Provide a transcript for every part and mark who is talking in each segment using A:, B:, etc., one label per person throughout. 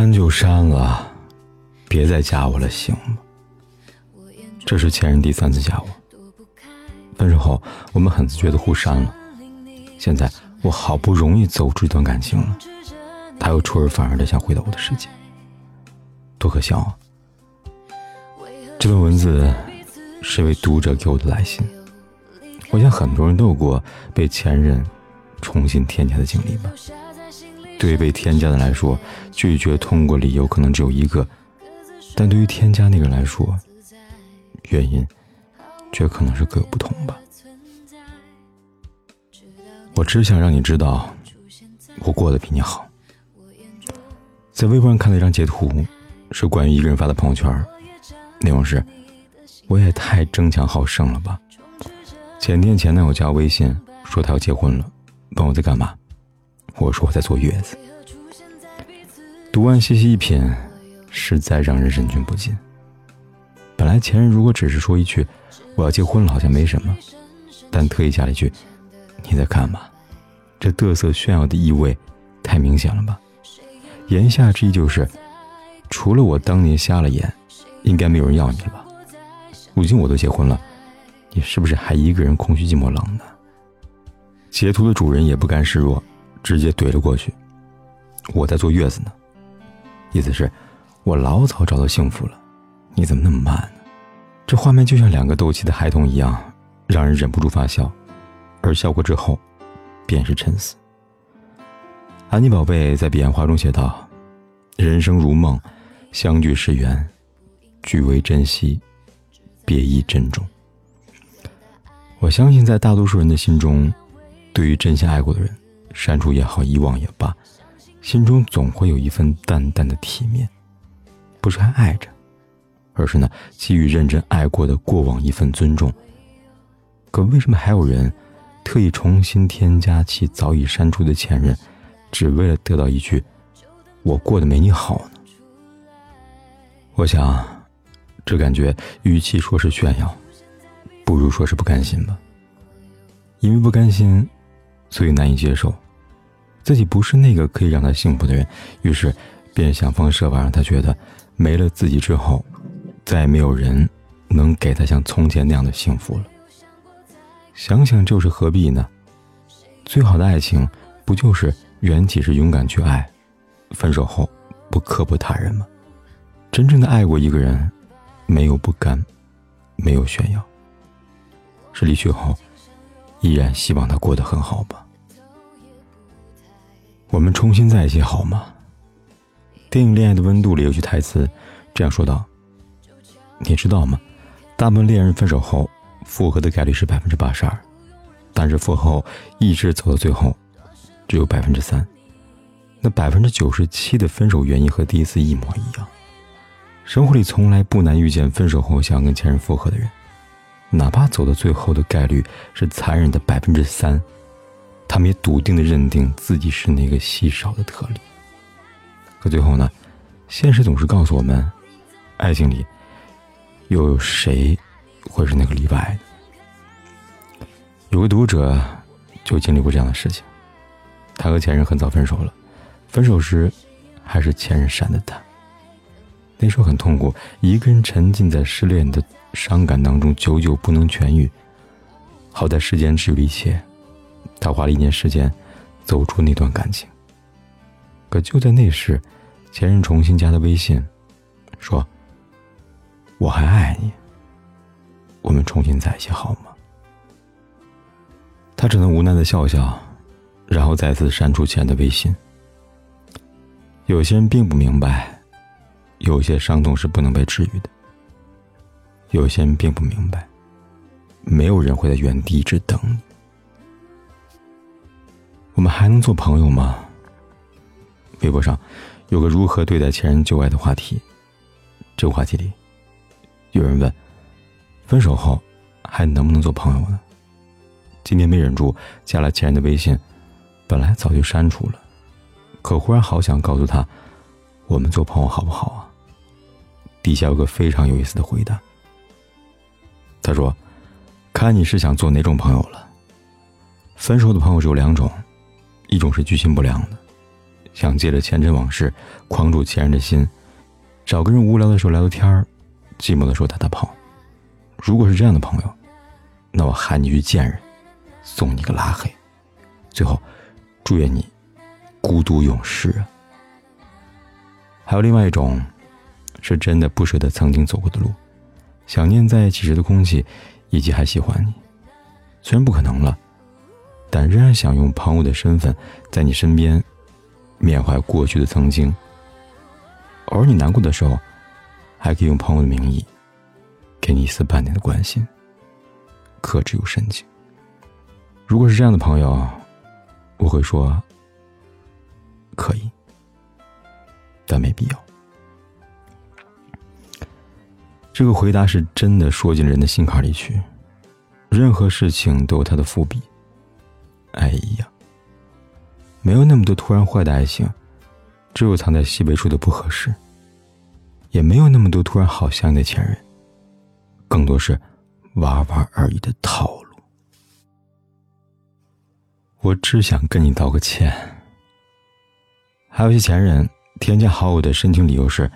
A: 删就删了，别再加我了，行吗？这是前任第三次加我。分手后，我们很自觉的互删了。现在我好不容易走出这段感情了，他又出尔反尔的想回到我的世界，多可笑啊！这段文字是一位读者给我的来信。我想很多人都有过被前任重新添加的经历吧。对于被添加的来说，拒绝通过理由可能只有一个，但对于添加那个人来说，原因却可能是各有不同吧。我只想让你知道，我过得比你好。在微博上看到一张截图，是关于一个人发的朋友圈，内容是：“我也太争强好胜了吧。”前天前男友加我微信，说他要结婚了，问我在干嘛。我说我在坐月子。读完细细一品，实在让人忍俊不禁。本来前任如果只是说一句“我要结婚了”，好像没什么，但特意加了一句“你在干嘛”，这嘚瑟炫耀的意味太明显了吧？言下之意就是，除了我当年瞎了眼，应该没有人要你了吧？如今我都结婚了，你是不是还一个人空虚寂寞冷呢？截图的主人也不甘示弱。直接怼了过去。我在坐月子呢，意思是，我老早找到幸福了，你怎么那么慢呢？这画面就像两个斗气的孩童一样，让人忍不住发笑，而笑过之后，便是沉思。安妮宝贝在彼岸花中写道：“人生如梦，相聚是缘，俱为珍惜，别亦珍重。”我相信，在大多数人的心中，对于真心爱过的人。删除也好，遗忘也罢，心中总会有一份淡淡的体面，不是还爱着，而是呢给予认真爱过的过往一份尊重。可为什么还有人特意重新添加其早已删除的前任，只为了得到一句“我过得没你好”呢？我想，这感觉与其说是炫耀，不如说是不甘心吧。因为不甘心。所以难以接受，自己不是那个可以让他幸福的人，于是便想方设法让他觉得，没了自己之后，再也没有人能给他像从前那样的幸福了。想想就是何必呢？最好的爱情，不就是缘起时勇敢去爱，分手后不刻薄他人吗？真正的爱过一个人，没有不甘，没有炫耀，是离去后。依然希望他过得很好吧。我们重新在一起好吗？电影《恋爱的温度》里有句台词这样说道：“你知道吗？大部分恋人分手后复合的概率是百分之八十二，但是复合后一直走到最后，只有百分之三。那百分之九十七的分手原因和第一次一模一样。生活里从来不难遇见分手后想跟前任复合的人。”哪怕走到最后的概率是残忍的百分之三，他们也笃定的认定自己是那个稀少的特例。可最后呢，现实总是告诉我们，爱情里又有谁会是那个例外呢？有个读者就经历过这样的事情，他和前任很早分手了，分手时还是前任删的他。那时候很痛苦，一个人沉浸在失恋的。伤感当中，久久不能痊愈。好在时间治愈一切，他花了一年时间走出那段感情。可就在那时，前任重新加他微信，说：“我还爱你，我们重新在一起好吗？”他只能无奈的笑笑，然后再次删除前任的微信。有些人并不明白，有些伤痛是不能被治愈的。有些人并不明白，没有人会在原地一直等你。我们还能做朋友吗？微博上有个如何对待前任旧爱的话题，这个话题里，有人问：分手后还能不能做朋友呢？今天没忍住加了前任的微信，本来早就删除了，可忽然好想告诉他，我们做朋友好不好啊？底下有个非常有意思的回答。他说：“看你是想做哪种朋友了。分手的朋友只有两种，一种是居心不良的，想借着前尘往事框住前任的心，找个人无聊的时候聊聊天，寂寞的时候打打炮。如果是这样的朋友，那我喊你去见人，送你个拉黑，最后祝愿你孤独永世。还有另外一种，是真的不舍得曾经走过的路。”想念在一起时的空气，以及还喜欢你，虽然不可能了，但仍然想用朋友的身份在你身边，缅怀过去的曾经。偶尔你难过的时候，还可以用朋友的名义，给你一丝半点的关心，克制又深情。如果是这样的朋友，我会说可以，但没必要。这个回答是真的说进人的心坎里去，任何事情都有它的伏笔。哎呀，没有那么多突然坏的爱情，只有藏在西北处的不合适。也没有那么多突然好相爱的前任，更多是玩玩而已的套路。我只想跟你道个歉。还有些前任添加好友的申请理由是，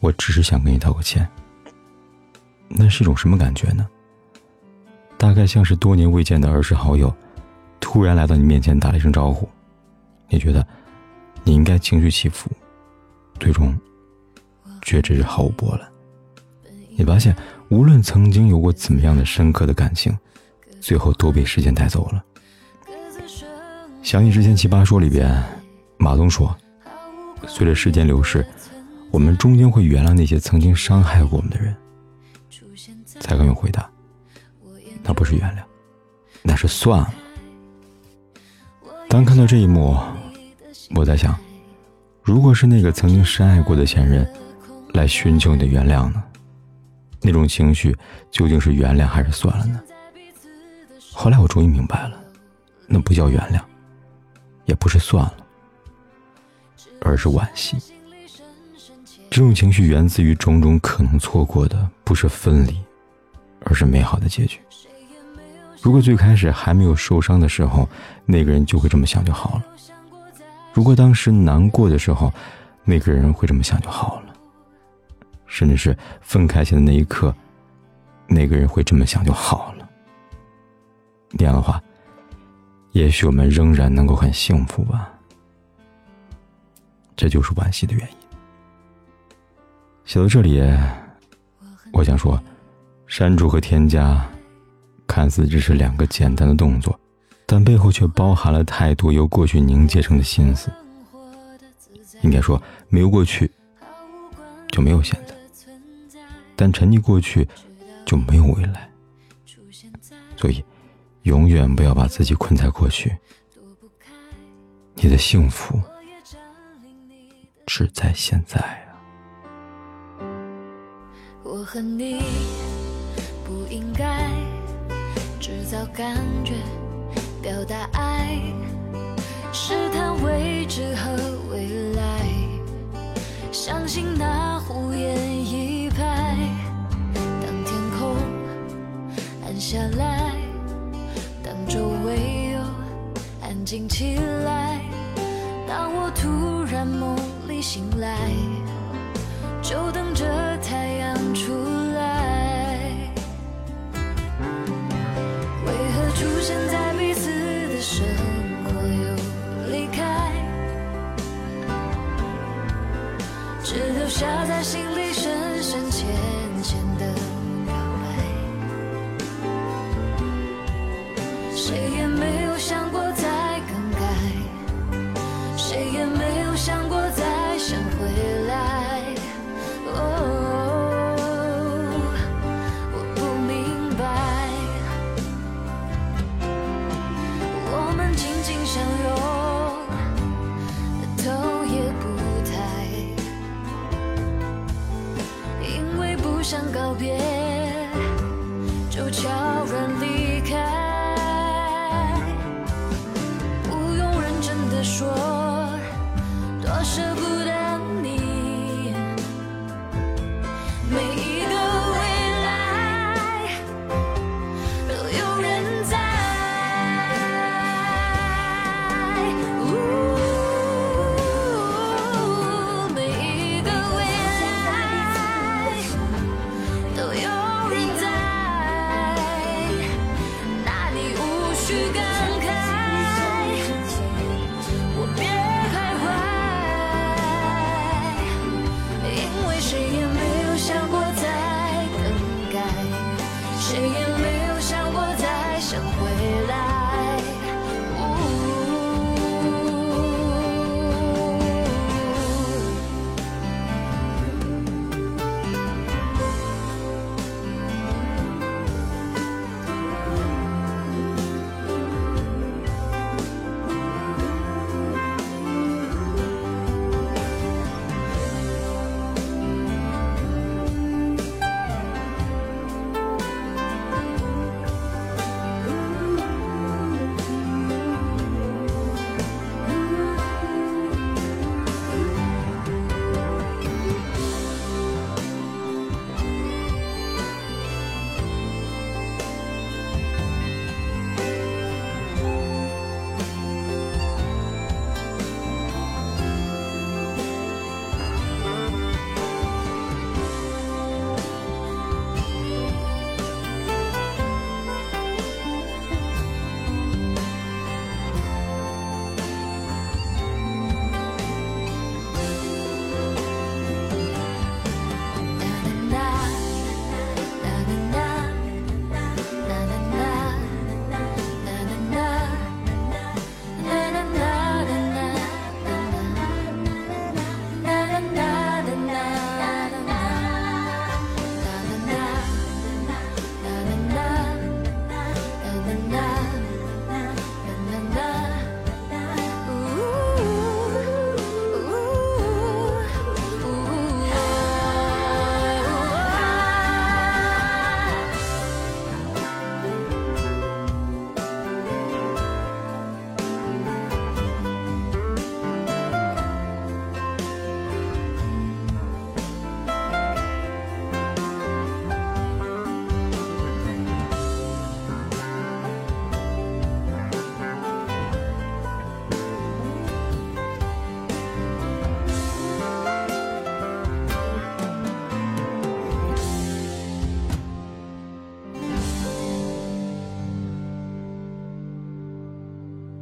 A: 我只是想跟你道个歉。那是一种什么感觉呢？大概像是多年未见的儿时好友，突然来到你面前打了一声招呼，你觉得你应该情绪起伏，最终却只是毫无波澜。你发现，无论曾经有过怎么样的深刻的感情，最后都被时间带走了。想起之前《奇葩说》里边，马东说：“随着时间流逝，我们终将会原谅那些曾经伤害过我们的人。”蔡康永回答：“那不是原谅，那是算了。”当看到这一幕，我在想，如果是那个曾经深爱过的前任来寻求你的原谅呢？那种情绪究竟是原谅还是算了呢？后来我终于明白了，那不叫原谅，也不是算了，而是惋惜。这种情绪源自于种种可能错过的，不是分离。而是美好的结局。如果最开始还没有受伤的时候，那个人就会这么想就好了；如果当时难过的时候，那个人会这么想就好了；甚至是分开前的那一刻，那个人会这么想就好了。那样的话，也许我们仍然能够很幸福吧。这就是惋惜的原因。写到这里，我想说。删除和添加，看似只是两个简单的动作，但背后却包含了太多由过去凝结成的心思。应该说，没有过去，就没有现在；但沉溺过去，就没有未来。所以，永远不要把自己困在过去。你的幸福只在现在啊！我和你。不应该。制造感觉，表达爱，试探未知和未来，相信那胡言一拍。当天空暗下来，当周围又安静起来，当我突然梦里醒来，就等着